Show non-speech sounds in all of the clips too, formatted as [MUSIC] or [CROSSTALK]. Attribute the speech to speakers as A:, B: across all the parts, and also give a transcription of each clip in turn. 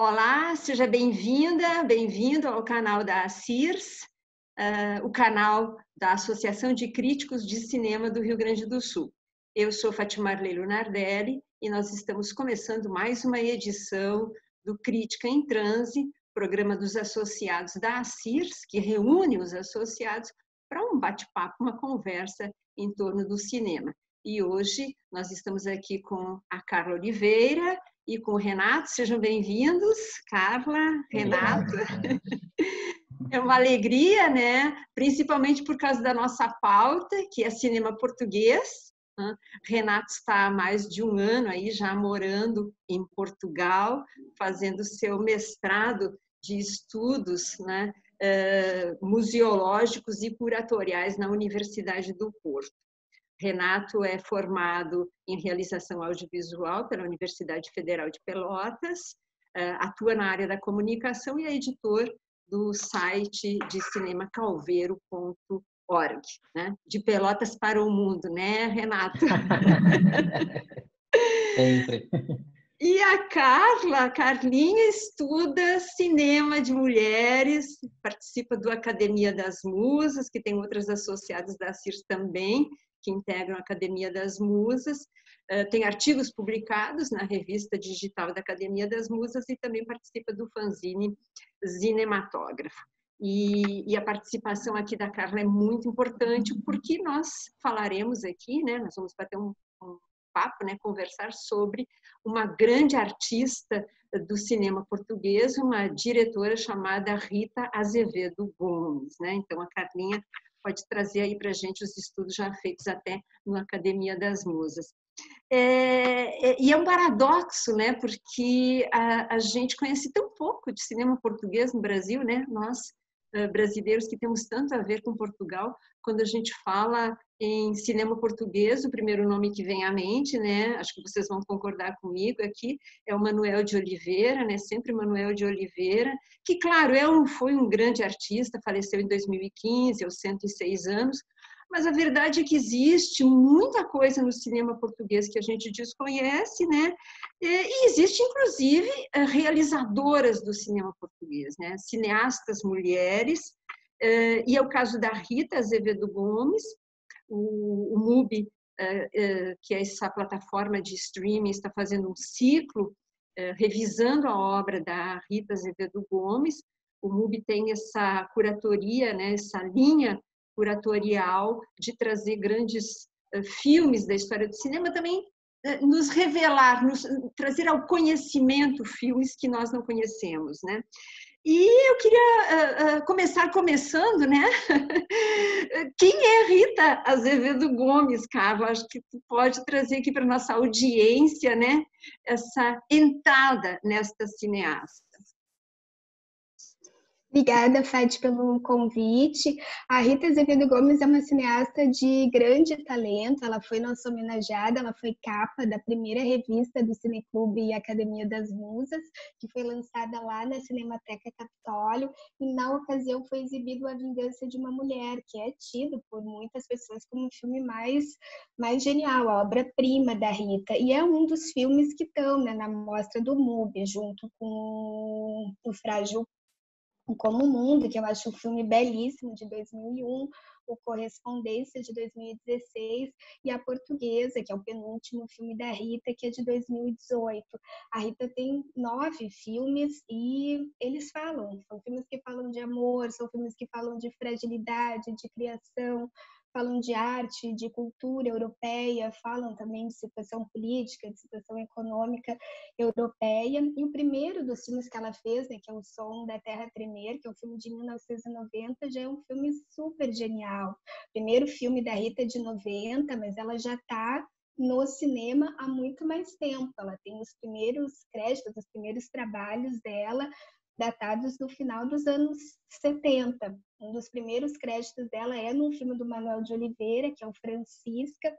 A: Olá, seja bem-vinda, bem-vindo ao canal da CIRS, uh, o canal da Associação de Críticos de Cinema do Rio Grande do Sul. Eu sou Fatimarley Lunardelli e nós estamos começando mais uma edição do Crítica em Transe, programa dos associados da CIRS, que reúne os associados para um bate-papo, uma conversa em torno do cinema. E hoje nós estamos aqui com a Carla Oliveira e com o Renato. Sejam bem-vindos, Carla, Renato. [LAUGHS] É uma alegria, né? Principalmente por causa da nossa pauta, que é cinema português. Renato está há mais de um ano aí já morando em Portugal, fazendo seu mestrado de estudos né, uh, museológicos e curatoriais na Universidade do Porto. Renato é formado em realização audiovisual pela Universidade Federal de Pelotas, eh, atua na área da comunicação e é editor do site de cinema calveiro.org, né? De Pelotas para o mundo, né, Renato? [LAUGHS]
B: Sempre.
A: E a Carla, a Carlinha estuda cinema de mulheres, participa do Academia das Musas, que tem outras associadas da CIRS também, que integram a Academia das Musas, eh, tem artigos publicados na revista digital da Academia das Musas e também participa do fanzine Cinematógrafo. E, e, a participação aqui da Carla é muito importante porque nós falaremos aqui, né, nós vamos bater um, um papo, né, conversar sobre uma grande artista do cinema português, uma diretora chamada Rita Azevedo Gomes, né? Então a Carlinha pode trazer aí para a gente os estudos já feitos até na Academia das Musas. É, é, e é um paradoxo, né? Porque a, a, gente conhece tão pouco de cinema português no Brasil, né? Nós brasileiros que temos tanto a ver com Portugal, quando a gente fala em cinema português, o primeiro nome que vem à mente, né? Acho que vocês vão concordar comigo aqui, é o Manuel de Oliveira, né? Sempre Manuel de Oliveira, que claro, é um, foi um grande artista, faleceu em 2015, aos 106 anos, mas a verdade é que existe muita coisa no cinema português que a gente desconhece, né? E existe, inclusive, eh, realizadoras do cinema português, né? Cineastas mulheres, eh, e é o caso da Rita Azevedo Gomes, o, o MUBI, eh, que é essa plataforma de streaming, está fazendo um ciclo revisando a obra da Rita Azevedo Gomes. O MUBI tem essa curatoria, né, essa linha curatorial de trazer grandes uh, filmes da história do cinema, também uh, nos revelar, nos trazer ao conhecimento filmes que nós não conhecemos, né? E eu queria uh, começar começando, né? [LAUGHS] Quem é Rita Azevedo Gomes, Carla? Acho que tu pode trazer aqui para nossa audiência, né? Essa entrada nesta cineasta.
C: Obrigada, Fed, pelo convite. A Rita Azevedo Gomes é uma cineasta de grande talento. Ela foi nossa homenageada, ela foi capa da primeira revista do Cineclube e Academia das Musas, que foi lançada lá na Cinemateca Capitólio. E na ocasião foi exibido A Vingança de uma Mulher, que é tido por muitas pessoas como o filme mais, mais genial, a obra-prima da Rita. E é um dos filmes que estão né, na mostra do MUBI, junto com o Frágil como o Mundo, que eu acho um filme belíssimo, de 2001, o Correspondência, de 2016, e A Portuguesa, que é o penúltimo filme da Rita, que é de 2018. A Rita tem nove filmes e eles falam, são filmes que falam de amor, são filmes que falam de fragilidade, de criação, falam de arte, de cultura europeia, falam também de situação política, de situação econômica europeia. E o primeiro dos filmes que ela fez, né, que é O Som da Terra Tremer, que é um filme de 1990, já é um filme super genial. Primeiro filme da Rita de 90, mas ela já está no cinema há muito mais tempo. Ela tem os primeiros créditos, os primeiros trabalhos dela datados do final dos anos 70. Um dos primeiros créditos dela é num filme do Manuel de Oliveira, que é o Francisca,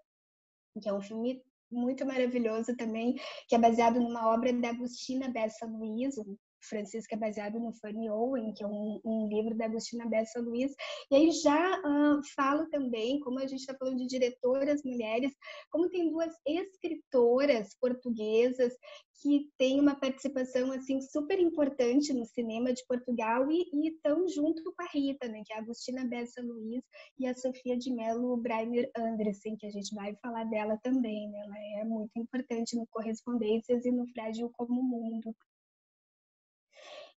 C: que é um filme muito maravilhoso também, que é baseado numa obra da Agustina Bessa Luiz, Francisca baseado no Fanny Owen, que é um, um livro da Agostina Bessa Luiz. E aí já uh, falo também, como a gente está falando de diretoras mulheres, como tem duas escritoras portuguesas que têm uma participação assim super importante no cinema de Portugal e estão junto com a Rita, né, que é a Agostina Bessa Luiz e a Sofia de Mello Breiner Andressen, que a gente vai falar dela também, né? Ela é muito importante no Correspondências e no Frágil como Mundo.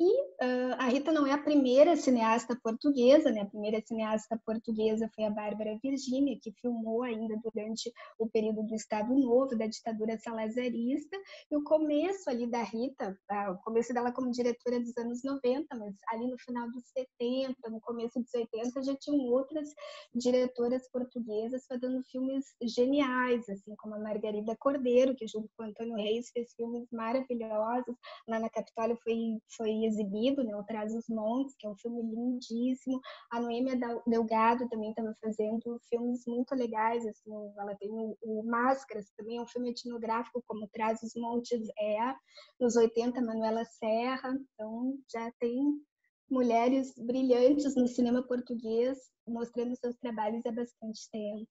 C: E uh, a Rita não é a primeira cineasta portuguesa, né? A primeira cineasta portuguesa foi a Bárbara Virginia, que filmou ainda durante o período do Estado Novo, da ditadura salazarista. E o começo ali da Rita, uh, o começo dela como diretora dos anos 90, mas ali no final dos 70, no começo dos 80, já tinham outras diretoras portuguesas fazendo filmes geniais, assim como a Margarida Cordeiro, que junto com Antônio Reis fez filmes maravilhosos. Lá na Capitólio foi, foi exibido, né, o Traz os Montes, que é um filme lindíssimo. A Noêmia Delgado também estava fazendo filmes muito legais, assim, ela tem o, o Máscaras, também é um filme etnográfico, como Traz os Montes é. Nos 80, Manuela Serra, então já tem mulheres brilhantes no cinema português mostrando seus trabalhos há bastante tempo.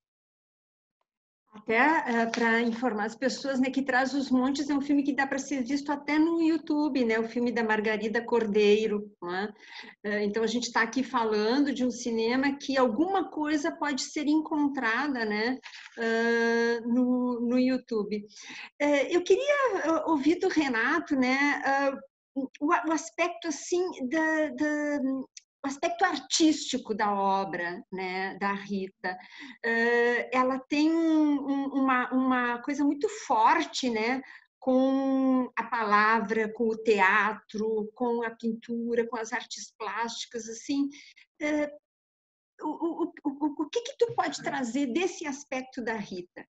A: Até uh, para informar as pessoas, né, que Traz os Montes é um filme que dá para ser visto até no YouTube, né, o filme da Margarida Cordeiro. Né? Uh, então a gente está aqui falando de um cinema que alguma coisa pode ser encontrada, né, uh, no, no YouTube. eu queria ouvir do Renato, né, o, aspecto assim da, da aspecto artístico da obra né, da Rita. Uh, ela tem um, uma, uma coisa muito forte né, com a palavra, com o teatro, com a pintura, com as artes plásticas. assim. Uh, o, o, o, o que, que tu pode trazer desse aspecto da Rita?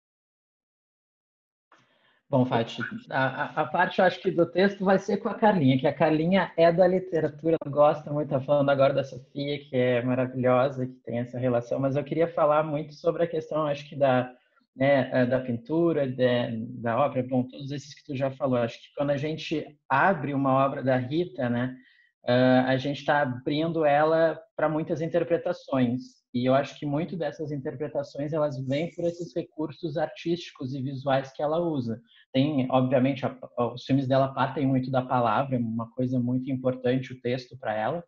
B: Bom, Fati, a, a, parte eu acho que do texto vai ser com a Carlinha, que a Carlinha é da literatura, gosta muito, tá falando agora da Sofia, que é maravilhosa, que tem essa relação, mas eu queria falar muito sobre a questão, acho que da, né, eh, da pintura, de, da ópera, bom, todos esses que tu já falou, acho que quando a gente abre uma obra da Rita, né, uh, a gente está abrindo ela para muitas interpretações, e eu acho que muito dessas interpretações elas vêm por esses recursos artísticos e visuais que ela usa. Tem, obviamente, a, a, os filmes dela partem muito da palavra, uma coisa muito importante o texto para ela.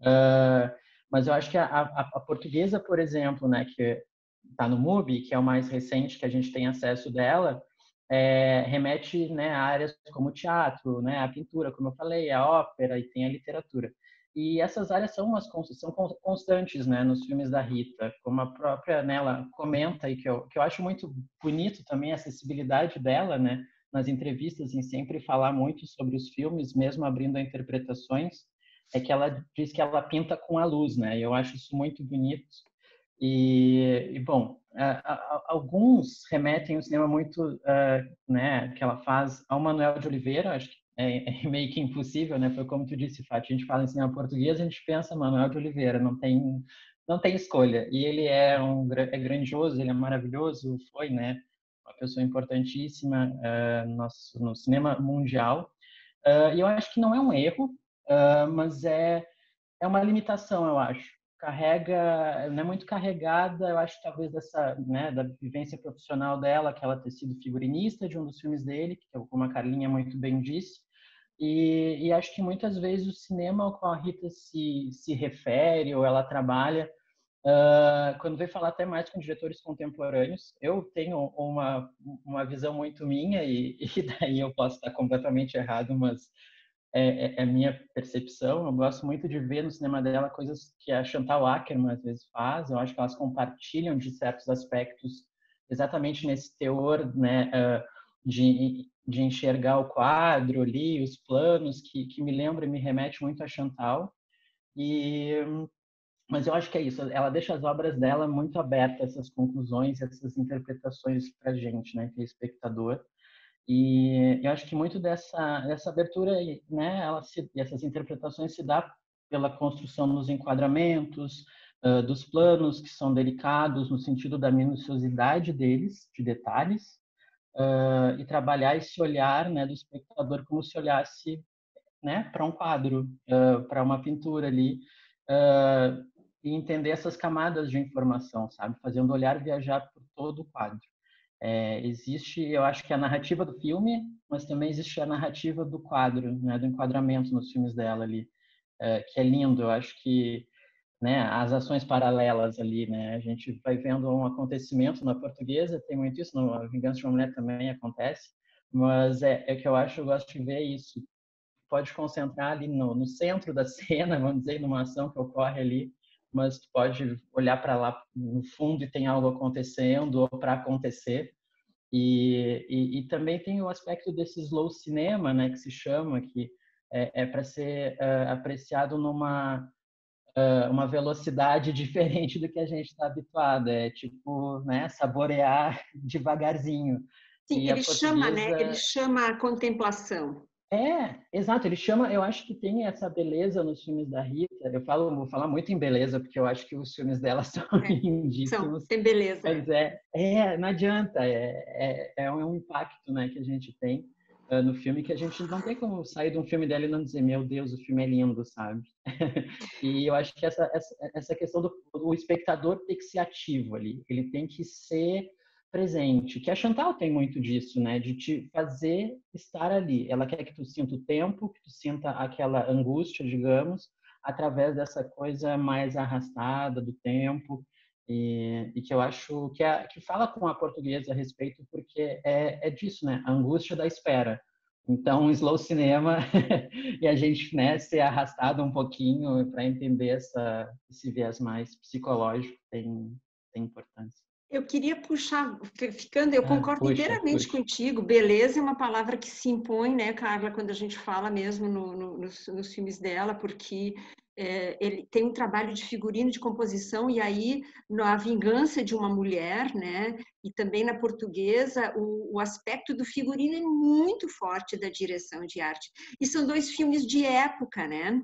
B: Uh, mas eu acho que a, a, portuguesa, por exemplo, né, que está no MUBI, que é o mais recente que a gente tem acesso dela, é, remete né, a áreas como o teatro, né, a pintura, como eu falei, a ópera e tem a literatura. E essas áreas são umas são constantes, né, nos filmes da Rita, como a própria nela comenta e que eu, que eu acho muito bonito também a acessibilidade dela, né, nas entrevistas em sempre falar muito sobre os filmes, mesmo abrindo a interpretações, é que ela diz que ela pinta com a luz, né? Eu acho isso muito bonito. E, e bom, alguns remetem o cinema muito, uh, né, que ela faz ao Manuel de Oliveira, acho que é, é, meio que impossível, né? Foi como tu disse, Fati, a gente fala em cinema português, a gente pensa Manuel de Oliveira, não tem não tem escolha. E ele é um é grandioso, ele é maravilhoso, foi, né? Uma pessoa importantíssima uh, no, no, cinema mundial. Uh, e eu acho que não é um erro, uh, mas é é uma limitação, eu acho. Carrega, não é muito carregada, eu acho talvez dessa, né, da vivência profissional dela, que ela ter sido figurinista de um dos filmes dele, que como a Carlinha muito bem disse, e, e, acho que muitas vezes o cinema ao qual a Rita se, se refere ou ela trabalha, uh, quando vem falar até mais com diretores contemporâneos, eu tenho uma, uma visão muito minha e, [LAUGHS] e daí eu posso estar completamente errado, mas é, é, é, minha percepção. Eu gosto muito de ver no cinema dela coisas que a Chantal Ackerman às vezes faz. Eu acho que elas compartilham de certos aspectos exatamente nesse teor, né, uh, de de enxergar o quadro ali, os planos, que, que me lembra e me remete muito a Chantal. E, mas eu acho que é isso, ela deixa as obras dela muito abertas, essas conclusões, essas interpretações para gente, né, que é espectador. E eu acho que muito dessa, dessa abertura, né, ela se, essas interpretações se dá pela construção dos enquadramentos, uh, dos planos que são delicados no sentido da minuciosidade deles, de detalhes, uh, e trabalhar esse olhar né, do espectador como se olhasse né, para um quadro, uh, para uma pintura ali, uh, e entender essas camadas de informação, sabe? Fazendo o olhar viajar por todo o quadro. É, existe, eu acho que a narrativa do filme, mas também existe a narrativa do quadro, né, do enquadramento nos filmes dela ali, é, que é lindo. Eu acho que né, as ações paralelas ali, né, a gente vai vendo um acontecimento na portuguesa, tem muito isso, no Vingança de uma Mulher também acontece, mas é, é que eu acho, eu gosto de ver isso. Pode concentrar ali no, no centro da [LAUGHS] cena, vamos dizer, numa ação que ocorre ali, mas tu pode olhar para lá no fundo e tem algo acontecendo ou para acontecer. E, e, e, também tem o aspecto desse slow cinema, né, que se chama, que é, é para ser uh, apreciado numa uh, uma velocidade [LAUGHS] diferente do que a gente está habituado. É tipo, né, saborear [LAUGHS] devagarzinho.
A: Sim, e ele portuguesa... chama, né? Ele chama a contemplação.
B: É, exato. Ele chama. Eu acho que tem essa beleza nos filmes da Rita. Eu falo, vou falar muito em beleza porque eu acho que os filmes dela [LAUGHS] são é, lindíssimos.
A: São, tem beleza.
B: Mas é, é, não adianta. É, é, é um impacto, né, que a gente tem uh, no filme que a gente não tem como sair de um filme dela e não dizer, meu Deus, o filme é lindo, sabe? [LAUGHS] e eu acho que essa essa, essa questão do o espectador ter que ser ativo ali. Ele tem que ser presente, que a Chantal tem muito disso, né, de te fazer estar ali. Ela quer que tu sinta o tempo, que tu sinta aquela angústia, digamos, através dessa coisa mais arrastada do tempo e, e que eu acho que, é, que fala com a portuguesa a respeito porque é, é disso, né, a angústia da espera. Então, slow cinema [LAUGHS] e a gente né, ser arrastado um pouquinho para entender essa, esse viés mais psicológico tem, tem importância.
A: Eu queria puxar, ficando, eu ah, concordo puxa, inteiramente puxa. contigo. Beleza é uma palavra que se impõe, né, Carla, quando a gente fala mesmo no, no, nos, nos, filmes dela, porque é, ele tem um trabalho de figurino, de composição, e aí na Vingança de uma Mulher, né, e também na portuguesa, o, o aspecto do figurino é muito forte da direção de arte. E são dois filmes de época, né?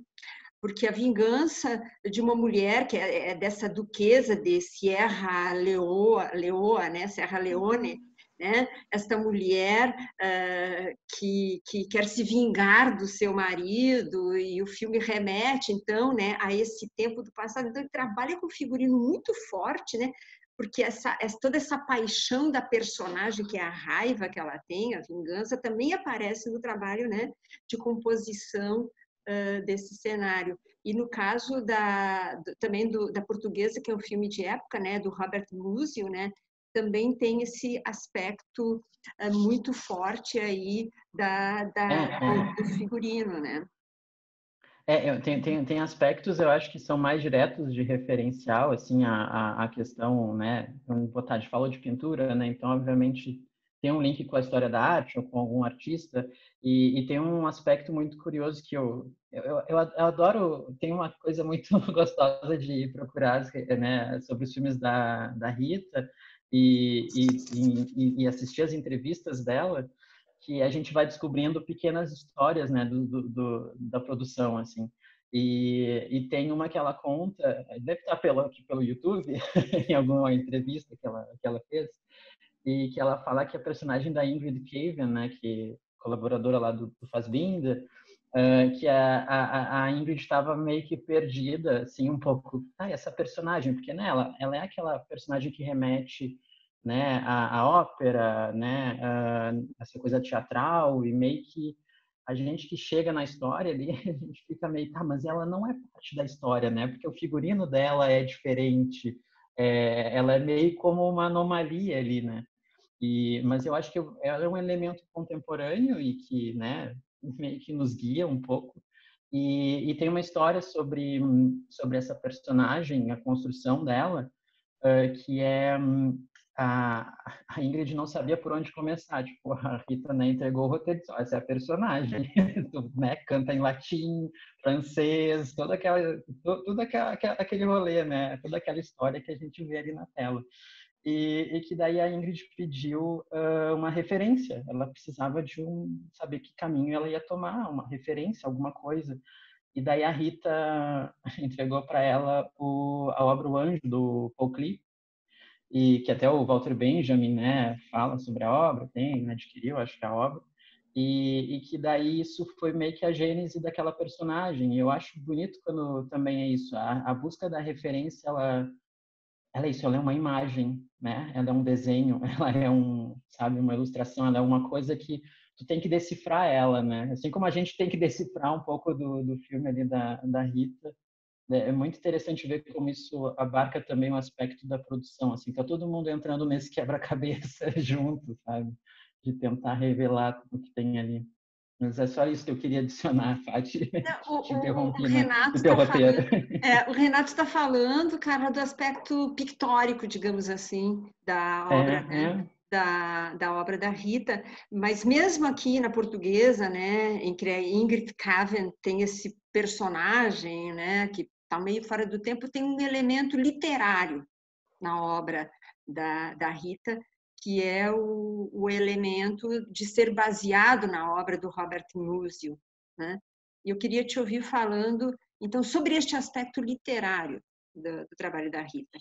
A: porque a vingança de uma mulher que é, é dessa duquesa de Sierra Leoa, Leoa né, Serra Leone, né, esta mulher uh, que, que quer se vingar do seu marido e o filme remete então, né, a esse tempo do passado. Então ele trabalha com um figurino muito forte, né, porque essa, toda essa paixão da personagem, que é a raiva que ela tem, a vingança, também aparece no trabalho né, de composição uh, desse cenário. E no caso da, do, também do, da Portuguesa, que é um filme de época, né, do Robert Musil, né, também tem esse aspecto uh, muito forte aí da, da é, é. do figurino, né?
B: É, tem, tem, tem aspectos, eu acho que são mais diretos de referencial, assim, a, a, a questão, né, vamos botar, de falou de pintura, né, então, obviamente, tem um link com a história da arte ou com algum artista e, e tem um aspecto muito curioso que eu, eu, eu, eu, adoro, tem uma coisa muito [LAUGHS] gostosa de procurar né, sobre os filmes da, da Rita e, e, e, assistir as entrevistas dela, que a gente vai descobrindo pequenas histórias né, do, do, da produção, assim. E, e, tem uma que ela conta, deve estar pelo, pelo YouTube, [LAUGHS] em alguma entrevista que ela, que ela fez, e que ela fala que a personagem da Ingrid Caven, né, que colaboradora lá do, do Fazbinder, uh, que a, a, a Ingrid estava meio que perdida, assim, um pouco. Ah, essa personagem, porque né, ela, ela é aquela personagem que remete né, a, a ópera, né, uh, essa coisa teatral e meio que a gente que chega na história ali, [LAUGHS] a gente fica meio, tá, mas ela não é parte da história, né? Porque o figurino dela é diferente, é, ela é meio como uma anomalia ali, né? E, mas eu acho que ela é um elemento contemporâneo e que, né, [LAUGHS] meio que nos guia um pouco. E, e tem uma história sobre sobre essa personagem, a construção dela, uh, que é a, a, Ingrid não sabia por onde começar. Tipo, a Rita né, entregou o roteiro disse, essa é a personagem. [LAUGHS] né, canta em latim, francês, toda aquela, todo, aquela, aquele rolê, né? Toda aquela história que a gente vê ali na tela e, e, que daí a Ingrid pediu uh, uma referência. Ela precisava de um saber que caminho ela ia tomar, uma referência, alguma coisa. E daí a Rita [LAUGHS] entregou para ela o, a obra O Anjo do Paul Klee, e que até o Walter Benjamin né, fala sobre a obra, tem, adquiriu, acho que a obra. E, e, que daí isso foi meio que a gênese daquela personagem. E eu acho bonito quando também é isso. A, a, busca da referência, ela, ela é isso, ela é uma imagem, né? Ela é um desenho, [LAUGHS] ela é um, sabe, uma ilustração, ela é uma coisa que tu tem que decifrar ela, né? Assim como a gente tem que decifrar um pouco do, do filme ali da, da Rita. Né? É muito interessante ver como isso abarca também o aspecto da produção, assim, tá todo mundo entrando nesse [LAUGHS] quebra-cabeça [LAUGHS] junto, sabe? de tentar revelar o que tem ali. Mas é só isso que eu queria adicionar, [LAUGHS] Fati. Não, o, interrompi
A: o, Renato tá roteiro. Falando, é, o Renato está falando, cara, do aspecto pictórico, digamos assim, da é, obra, é, né? É. Da, da obra da Rita, mas mesmo aqui na portuguesa, né, em que a Ingrid Caven tem esse personagem, né, que está meio fora do tempo, tem um elemento literário na obra da, da Rita, que é o, o, elemento de ser baseado na obra do Robert Musil. Né? Eu queria te ouvir falando, então, sobre este aspecto literário do, do trabalho da Rita.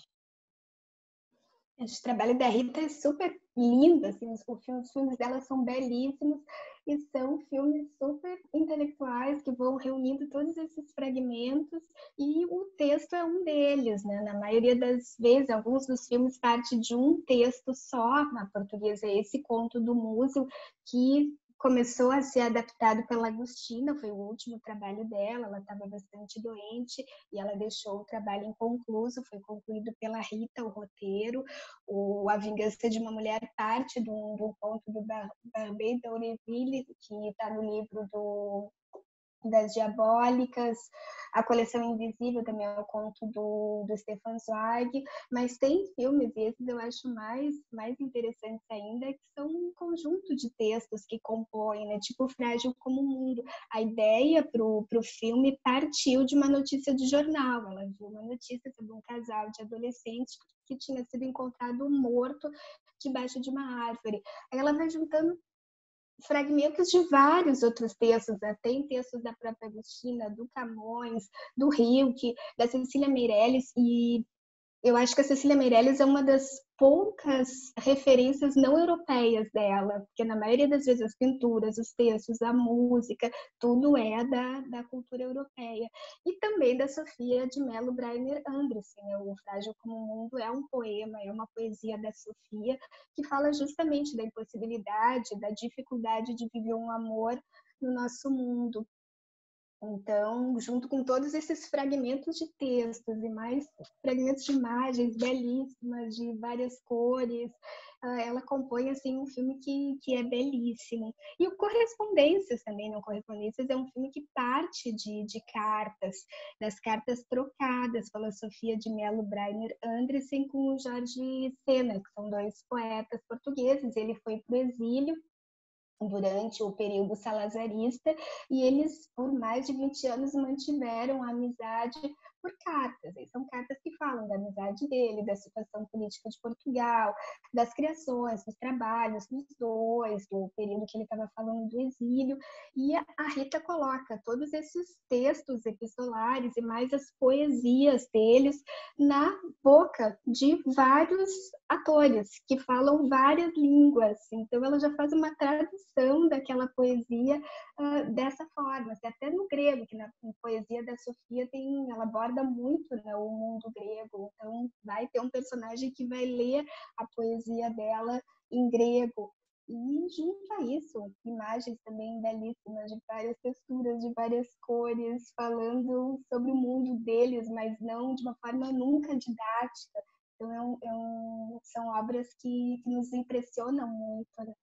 C: Esse trabalho da Rita é super lindo, assim, os, os filmes dela são belíssimos e são filmes super intelectuais que vão reunindo todos esses fragmentos e o texto é um deles, né? Na maioria das vezes, alguns dos filmes parte de um texto só, na portuguesa é esse conto do Músil, que começou a ser adaptado pela Agostina, foi o último trabalho dela, ela estava bastante doente e ela deixou o trabalho inconcluso, foi concluído pela Rita, o roteiro, o A Vingança de uma Mulher parte de um, conto do Barbet d'Aurevilles, que está no livro do das Diabólicas, a Coleção Invisível também é um conto do, do Stefan Zweig, mas tem filmes, e esses eu acho mais, mais interessantes ainda, que são um conjunto de textos que compõem, né? tipo Frágil como o Mundo. A ideia para o filme partiu de uma notícia de jornal, ela viu uma notícia sobre um casal de adolescentes que tinha sido encontrado morto debaixo de uma árvore. Aí ela vai juntando fragmentos de vários outros textos, né? tem textos da própria Agostina, do Camões, do Rilke, da Cecília Meirelles, e eu acho que a Cecília Meirelles é uma das poucas referências não europeias dela, porque na maioria das vezes as pinturas, os textos, a música, tudo é da, da cultura europeia. E também da Sofia de Mello Breiner Andressen, né? o Frágil como o Mundo é um poema, é uma poesia da Sofia que fala justamente da impossibilidade, da dificuldade de viver um amor no nosso mundo. Então, junto com todos esses fragmentos de textos e mais fragmentos de imagens belíssimas, de várias cores, ah, ela compõe assim um filme que, que é belíssimo. E o Correspondências também, não Correspondências é um filme que parte de, de cartas, das cartas trocadas pela Sofia de Mello Breiner Andressen com o Jorge Sena, que são dois poetas portugueses. Ele foi para o exílio durante o período salazarista e eles por mais de 20 anos mantiveram a amizade por cartas. E são cartas que falam da amizade dele, da situação política de Portugal, das criações, dos trabalhos dos dois, do período que ele estava falando do exílio. E a Rita coloca todos esses textos epistolares e mais as poesias deles na boca de vários atores que falam várias línguas. Então ela já faz uma tradução daquela poesia uh, dessa forma. Até no grego, que na, na poesia da Sofia tem, ela aborda muito né, o mundo grego. Então, vai ter um personagem que vai ler a poesia dela em grego. E junto a isso, imagens também belíssimas, de várias texturas, de várias cores, falando sobre o mundo deles, mas não de uma forma nunca didática. Então, é um, é um, são obras que, que nos impressionam muito. Né?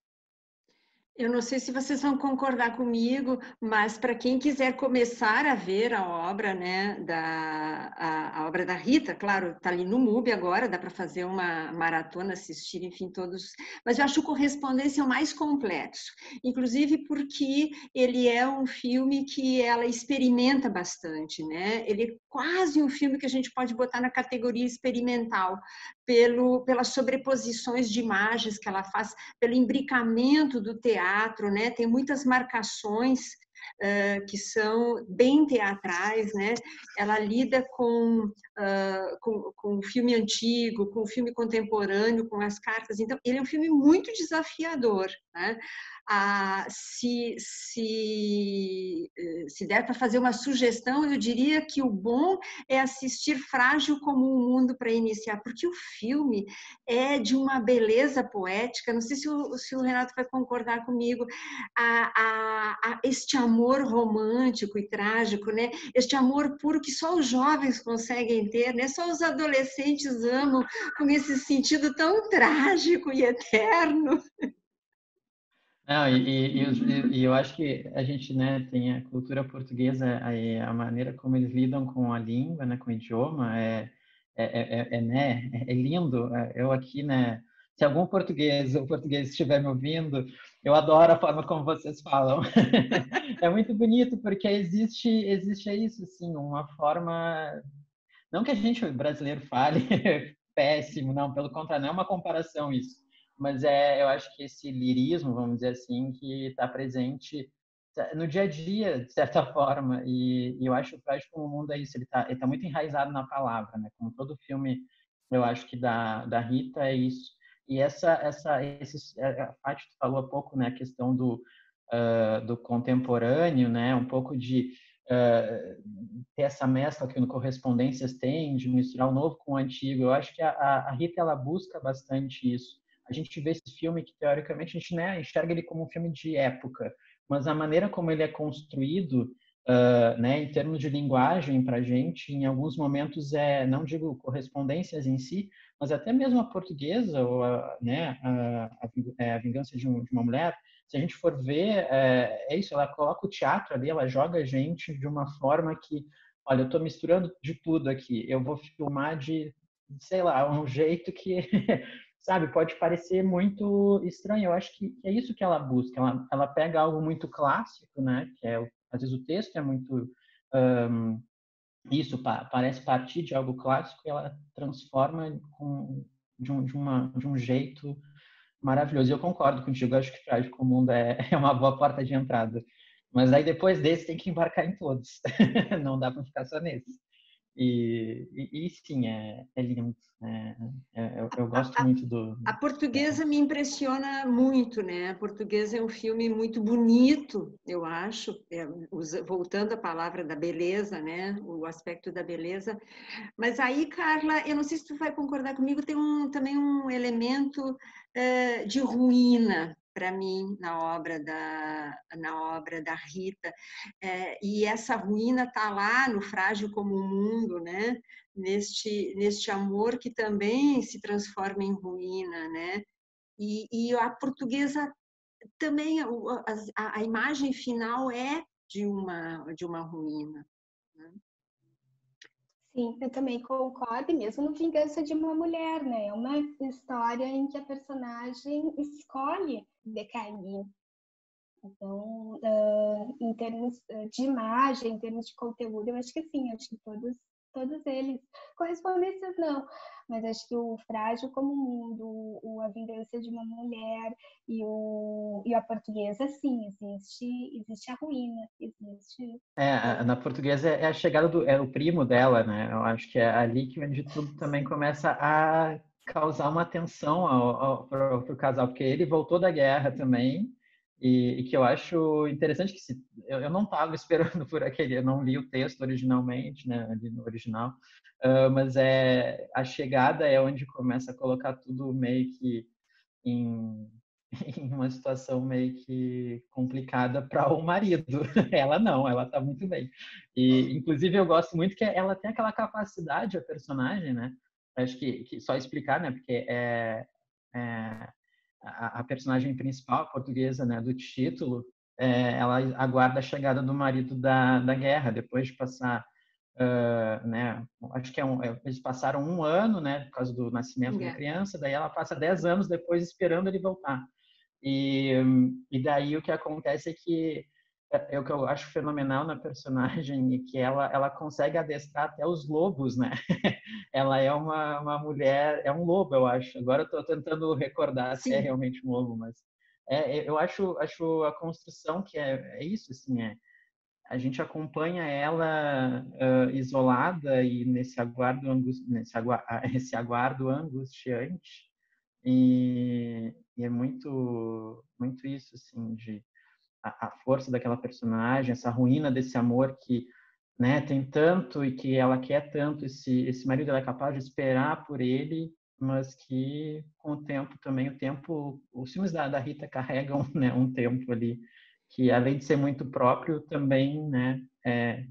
A: Eu não sei se vocês vão concordar comigo, mas para quem quiser começar a ver a obra, né, da a, a obra da Rita, claro, está ali no MUBI agora, dá para fazer uma maratona, assistir, enfim, todos. Mas eu acho o Correspondência o mais complexo, inclusive porque ele é um filme que ela experimenta bastante, né? Ele quase um filme que a gente pode botar na categoria experimental, pelo pelas sobreposições de imagens que ela faz, pelo imbricamento do teatro né? Tem muitas marcações uh, que são bem teatrais, né? Ela lida com, uh, com, com o filme antigo, com o filme contemporâneo, com as cartas. Então, ele é um filme muito desafiador, né? Ah, se, se, eh, se der para fazer uma sugestão, eu diria que o bom é assistir Frágil como um Mundo para iniciar, porque o filme é de uma beleza poética. Não sei se o, se o Renato vai concordar comigo. Este amor romântico e trágico, né? Este amor puro que só os jovens conseguem ter, né? Só os adolescentes amam com esse sentido tão trágico e eterno.
B: Não, e, e, e, eu acho que a gente, né, tem a cultura portuguesa, a, a maneira como eles lidam com a língua, né, com o idioma, é, é, é, é, é né, é lindo. Eu aqui, né, se algum português ou português estiver me ouvindo, eu adoro a forma como vocês falam. [LAUGHS] é muito bonito porque existe, existe isso, assim, uma forma, não que a gente brasileiro fale [LAUGHS] péssimo, não, pelo contrário, não é uma comparação isso mas é, eu acho que esse lirismo, vamos dizer assim, que está presente no dia a dia, de certa [LAUGHS] forma, e, e eu acho que o Frágil como o Mundo é isso, ele está tá muito enraizado na palavra, né? Como todo filme, eu acho que da, da Rita é isso. E essa, essa, esse, é, a Paty falou há pouco, né, a questão do, uh, do contemporâneo, né, um pouco de uh, ter essa mescla que no Correspondências tem, de misturar o novo com o antigo. Eu acho que a, a Rita, ela busca bastante isso a gente vê esse filme que teoricamente a gente né, enxerga ele como um filme de época, mas a maneira como ele é construído, uh, né, em termos de linguagem para a gente, em alguns momentos é, não digo correspondências em si, mas até mesmo a portuguesa ou a, né, a, a, é, a vingança de, um, de, uma mulher, se a gente for ver, é, é, isso, ela coloca o teatro ali, ela joga a gente de uma forma que, olha, eu estou misturando de tudo aqui, eu vou filmar de sei lá, um jeito que [LAUGHS] sabe, pode parecer muito estranho. Eu acho que é isso que ela busca. Ela, ela pega algo muito clássico, né? Que é, às vezes o texto é muito um, isso parece partir de algo clássico e ela transforma com, de, um, de, uma, de um jeito maravilhoso. E eu concordo contigo. Eu acho que Trágico Mundo é, [LAUGHS] é uma boa porta de entrada. Mas aí depois desse tem que embarcar em todos. [LAUGHS] Não dá para ficar só nesse. E, e, e, sim, é, é lindo. É, é, eu, eu, gosto
A: a,
B: muito do.
A: A portuguesa me impressiona muito, né? A portuguesa é um filme muito bonito, eu acho. É, voltando à palavra da beleza, né? O aspecto da beleza. Mas aí, Carla, eu não sei se tu vai concordar comigo, tem um, também um elemento de ruína para mim na obra da na obra da Rita é, e essa ruína está lá no frágil como o mundo né neste neste amor que também se transforma em ruína né e, e a portuguesa também a, a, a, imagem final é de uma de uma ruína?
C: Sim, eu também concordo, mesmo no Vingança de uma Mulher, né? É uma história em que a personagem escolhe decair. Então, uh, em termos de imagem, em termos de conteúdo, eu acho que sim, acho que todos todos eles. Correspondências não, mas acho que o Frágil como Mundo, A Vingança de uma Mulher e, o, e a Portuguesa, sim, existe, existe a ruína, existe...
B: É, na Portuguesa é a chegada do... é o primo dela, né? Eu acho que é ali que onde tudo também começa a causar uma tensão para o casal, porque ele voltou da guerra também, e, e, que eu acho interessante que se, eu, eu, não estava [LAUGHS] esperando por aquele, eu não li o texto originalmente, né, ali no original, uh, mas é a chegada é onde começa a colocar tudo meio que em, [LAUGHS] em uma situação meio que complicada para o marido. [LAUGHS] ela não, ela está muito bem. E inclusive eu gosto muito que ela tem aquela capacidade a personagem, né? Acho que, que só explicar, né? Porque é, é a, a personagem principal, a portuguesa, né, do título, é, ela aguarda a chegada do marido da, da guerra, depois de passar, uh, né, acho que é um, é, eles passaram um ano, né, por causa do nascimento da criança, daí ela passa dez anos depois esperando ele voltar. E, e daí o que acontece é que é, é, o que eu acho fenomenal na personagem é que ela ela consegue adestrar até os lobos, né? [LAUGHS] ela é uma, uma mulher, é um lobo, eu acho. Agora eu estou tentando recordar Sim. se é realmente um lobo, mas é, é, eu acho acho a construção que é, é isso, assim, é a gente acompanha ela uh, isolada e nesse aguardo, angusti nesse aguardo, [LAUGHS] esse aguardo angustiante e, e, é muito muito isso assim de a, a, força daquela personagem essa ruína desse amor que né tem tanto e que ela quer tanto esse esse marido ela é capaz de esperar por ele mas que com o tempo também o tempo os filmes da, da Rita carregam [LAUGHS] né um tempo ali que além de ser muito próprio, também né, é,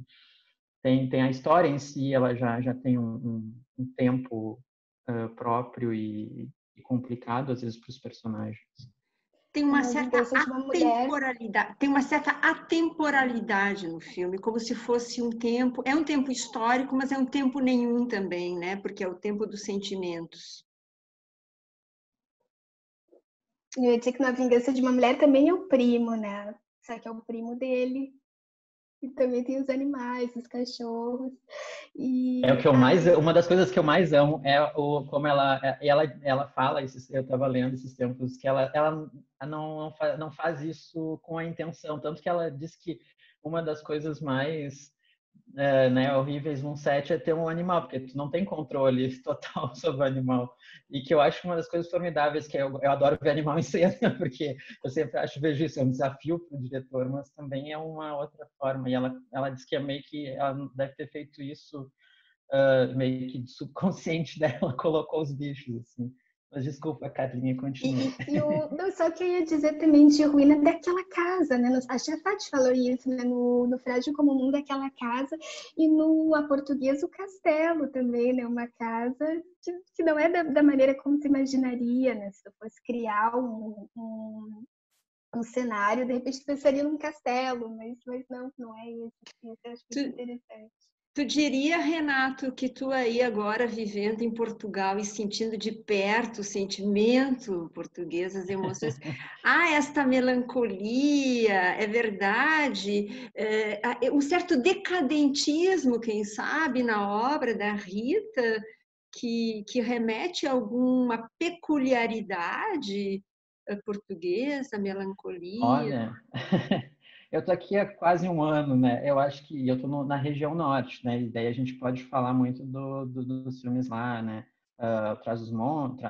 B: tem, tem a história em si, ela já, já tem um, um, um tempo uh, próprio e, e, complicado, às vezes, para os personagens.
A: Tem uma certa atemporalidade, tem uma certa atemporalidade no filme, como se fosse um tempo, é um tempo histórico, mas é um tempo nenhum também, né? Porque é o tempo dos sentimentos.
C: Eu ia dizer que na Vingança de uma Mulher também é o primo, né? Só que é o primo dele. E também tem os animais, os cachorros. E
B: é o que eu mais, uma das coisas que eu mais amo é o como ela ela ela fala esses, eu estava lendo esses tempos que ela ela não não faz, não faz isso com a intenção, tanto que ela diz que uma das coisas mais é, né, horríveis num set é ter um animal, porque tu não tem controle [LAUGHS] total sobre o animal. E que eu acho uma das coisas formidáveis, que eu, eu adoro ver animal [LAUGHS] em cena, porque eu sempre acho, vejo isso, é um desafio para o diretor, mas também é uma outra forma. E ela, ela diz que é meio que, ela deve ter feito isso uh, meio que subconsciente [LAUGHS] dela, colocou os bichos, assim. Mas desculpa, Carlinha, continua.
C: E, e o, não, só que eu ia dizer também de ruína daquela casa, né? A Chefat falou isso, né? No, no Frágil como Mundo, daquela casa. E no A Português, o castelo também, né? Uma casa que, que não é da, da, maneira como se imaginaria, né? Se eu fosse criar um, um, um cenário, de repente pensaria num castelo, mas, mas não, não é isso. Isso eu acho muito interessante.
A: Tu diria, Renato, que tu aí agora vivendo em Portugal e sentindo de perto o sentimento português, as emoções, [LAUGHS] ah, esta melancolia, é verdade, é, um certo decadentismo, quem sabe, na obra da Rita, que, que remete a alguma peculiaridade eh, portuguesa, melancolia.
B: Olha, [LAUGHS] Eu tô aqui há quase um ano, né? Eu acho que eu no, na região norte, né? E daí a gente pode falar muito do, do, dos filmes lá, né? Uh, Trás-os-Monte,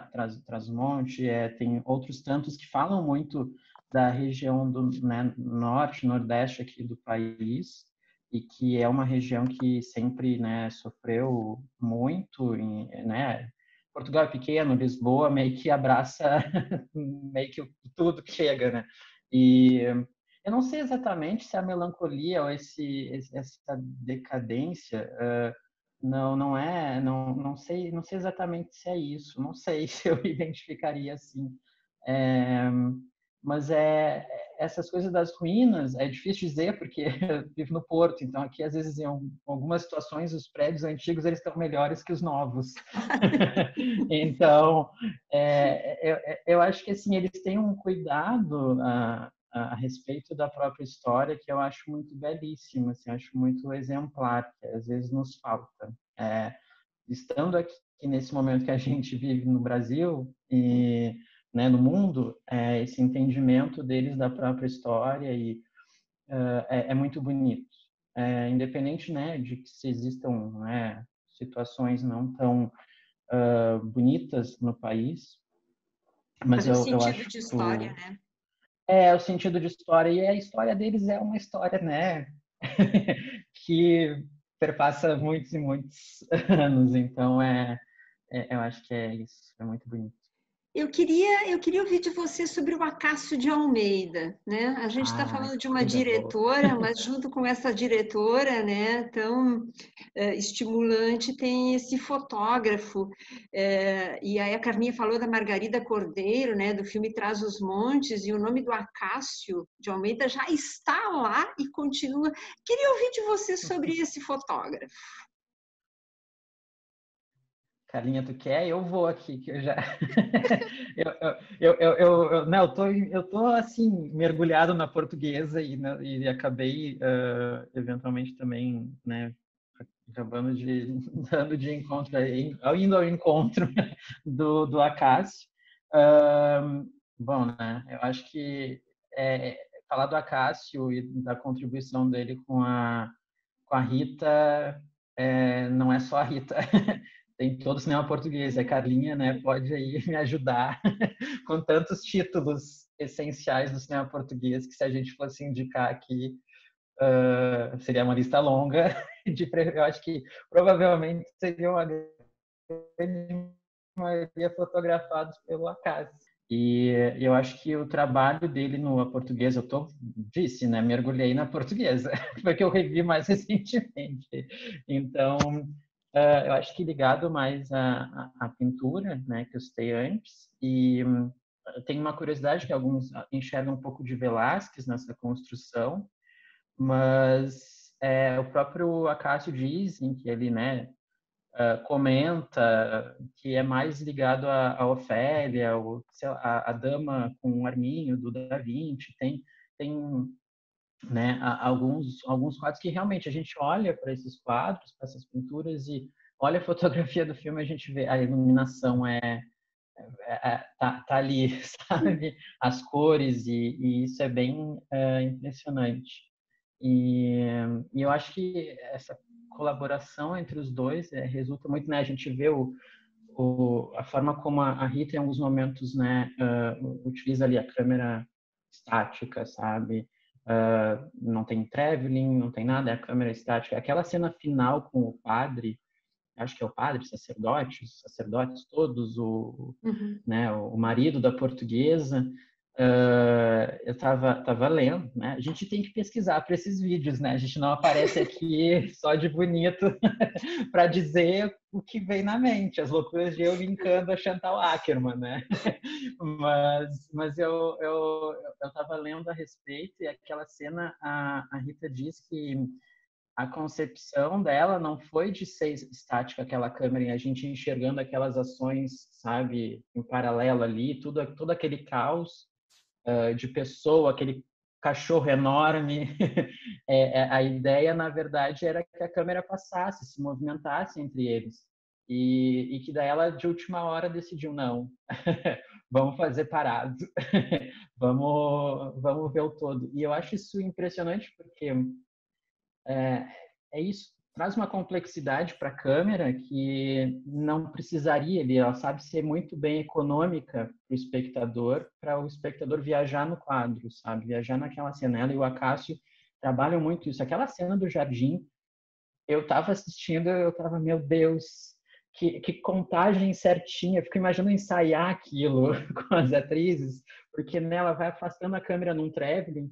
B: Trás, Monte, é, tem outros tantos que falam muito da região do né, norte, nordeste aqui do país e que é uma região que sempre né, sofreu muito, em, né? Portugal é pequeno, Lisboa meio que abraça [LAUGHS] meio que tudo que chega, né? E eu não sei exatamente se a melancolia ou esse, essa decadência uh, não não é não não sei não sei exatamente se é isso não sei [LAUGHS] se eu identificaria assim. É, mas é essas coisas das ruínas é difícil dizer porque [LAUGHS] eu vivo no Porto então aqui às vezes em algumas situações os prédios antigos eles estão melhores que os novos. [LAUGHS] Então é, eu, eu, acho que assim eles têm um cuidado uh, a, respeito da própria história que eu acho muito belíssima, assim, acho muito exemplar, que às vezes nos falta. É, estando aqui nesse momento que a [LAUGHS] gente vive no Brasil e né, no mundo, é, esse entendimento deles da própria história e uh, é, é, muito bonito. É, independente né, de que se existam né, situações não tão uh, bonitas no país, mas, mas eu, eu acho
A: de história, né?
B: É, o sentido de história. E a história deles é uma história, né? [LAUGHS] que perpassa muitos e muitos [LAUGHS] anos. Então, é, é, eu acho que é isso. É muito bonito.
A: Eu queria, eu queria ouvir de você sobre o Acácio de Almeida, né? A gente está ah, falando de uma diretora, boa. [LAUGHS] mas junto com essa diretora, né, tão é, estimulante, tem esse fotógrafo. É, e aí a Carminha falou da Margarida Cordeiro, né, do filme Traz os Montes, e o nome do Acácio de Almeida já está lá e continua. Queria ouvir de você sobre esse fotógrafo.
B: Carlinha, tu quer? Eu vou aqui, que eu já. [LAUGHS] [LAUGHS] eu, eu, eu, eu, eu, não, eu, tô, eu tô assim, mergulhado na portuguesa e, né, e acabei, uh, eventualmente, também, né, acabando de [LAUGHS] dando de encontro, indo ao encontro do, do Acácio. Uh, bom, né, eu acho que é, falar do Acácio e da contribuição dele com a, com a Rita, é, não é só a Rita, tem todo o cinema português. A Carlinha né, pode aí [LAUGHS] me ajudar [LAUGHS] com tantos títulos essenciais do cinema português que se a gente fosse indicar aqui, uh, seria uma lista longa. [LAUGHS] De, eu acho que provavelmente seria uma grande maioria fotografados pelo Acácio. E eu acho que o trabalho dele no português, eu tô, disse, né, mergulhei na portuguesa, porque eu revi mais recentemente. Então, eu acho que ligado mais à, à, pintura, né, que eu citei antes, e um, tem uma curiosidade que alguns enxergam um pouco de Velázquez nessa construção, mas é, o próprio Acácio diz em que ele, né, uh, comenta que é mais ligado a, a Ofélia, ou, lá, a, a, Dama com o Arminho, do Da Vinci, tem, tem né, alguns, alguns quadros que realmente a gente olha para esses quadros, para essas pinturas e olha a fotografia do filme a gente vê a iluminação é, é, é tá, tá, ali, [LAUGHS] sabe? As cores e, e isso é bem é, impressionante. E, e, eu acho que essa colaboração entre os dois é, resulta muito, né? A gente vê o, o, a forma como a, a Rita, em alguns momentos, né, uh, utiliza ali a câmera estática, sabe? Uh, não tem traveling, não tem nada, é a câmera estática. Aquela cena final com o padre, acho que é o padre, sacerdote, os sacerdotes todos, o, uhum. né, o marido da portuguesa, Uh, eu estava tava lendo, né? A gente tem que pesquisar para esses vídeos, né? A gente não aparece aqui [LAUGHS] só de bonito [LAUGHS] para dizer o que vem na mente, as loucuras de eu linkando a Chantal Ackerman, né? [LAUGHS] mas mas eu eu eu estava lendo a respeito e aquela cena a, a Rita diz que a concepção dela não foi de ser estática aquela câmera e a gente enxergando aquelas ações, sabe, em paralelo ali, tudo todo aquele caos de pessoa, aquele cachorro enorme. [LAUGHS] é, é, a ideia, na verdade, era que a câmera passasse, se movimentasse entre eles. E, e que daí ela, de última hora, decidiu, não, [LAUGHS] vamos fazer parado, [LAUGHS] vamos, vamos ver o todo. E eu acho isso impressionante porque é, é isso, traz uma complexidade para a câmera que não precisaria, ele, ela sabe ser muito bem econômica para o espectador, para o espectador viajar no quadro, sabe? Viajar naquela cena. Ela e o Acácio trabalham muito isso. Aquela cena do jardim, eu estava assistindo, eu estava, meu Deus, que, que, contagem certinha. Eu fico imaginando ensaiar aquilo [LAUGHS] com as atrizes, porque nela vai afastando a câmera num traveling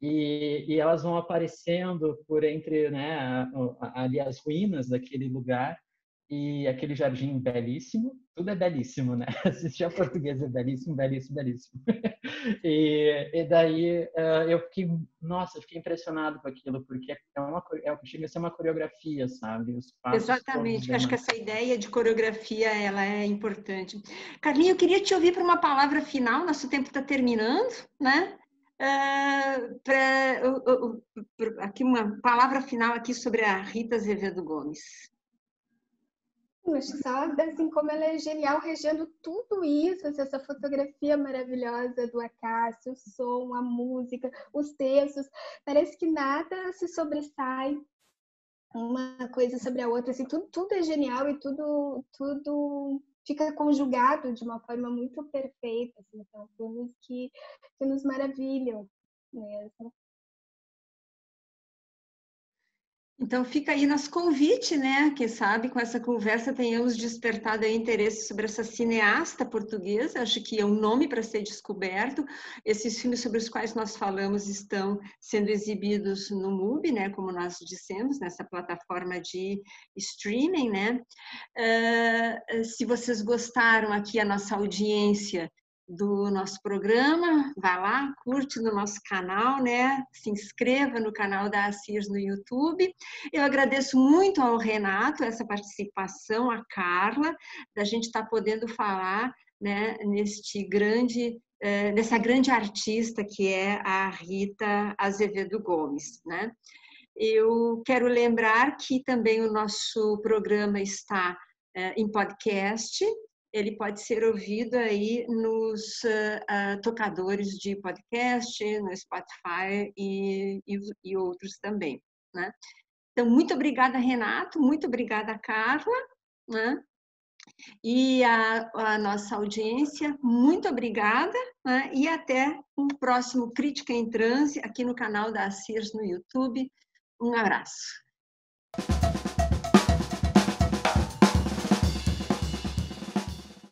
B: e, e elas vão aparecendo por entre né, ali as ruínas daquele lugar e aquele jardim belíssimo, tudo é belíssimo, né? [LAUGHS] Assistir a portuguesa é belíssimo, belíssimo, belíssimo. [LAUGHS] e, e daí uh, eu fiquei, nossa, eu fiquei impressionado com aquilo, porque é uma, é, chega a ser uma coreografia, sabe?
A: Exatamente, acho que essa ideia de coreografia, ela é importante. Carlinhos, eu queria te ouvir para uma palavra final, nosso tempo está terminando, né? Uh, uh, uh, aqui uma palavra final aqui sobre a Rita Azevedo Gomes.
C: Só assim como ela é genial regendo tudo isso, essa fotografia maravilhosa do Acácio, o som, a música, os textos, parece que nada se sobressai uma coisa sobre a outra, assim, tudo, tudo é genial e tudo, tudo fica conjugado de uma forma muito perfeita. Assim, são filmes que, que nos maravilham mesmo.
A: Então fica aí nosso convite, né? Quem sabe com essa conversa tenhamos despertado interesse sobre essa cineasta portuguesa. Acho que é um nome para ser descoberto. Esses filmes sobre os quais nós falamos estão sendo exibidos no MUBI, né? Como nós dissemos, nessa plataforma de streaming, né? Uh, se vocês gostaram aqui a nossa audiência do nosso programa, vá lá, curte no nosso canal, né? Se inscreva no canal da Assis no YouTube. Eu agradeço muito ao Renato essa participação, a Carla, da gente estar tá podendo falar, né, neste grande é, nessa grande artista que é a Rita Azevedo Gomes, né? Eu quero lembrar que também o nosso programa está é, em podcast, ele pode ser ouvido aí nos uh, uh, tocadores de podcast, no Spotify e, e, e outros também. Né? Então, muito obrigada, Renato, muito obrigada, Carla, né? e a, a, nossa audiência, muito obrigada né? e até um próximo Crítica em Transe aqui no canal da CIRS no YouTube. Um abraço.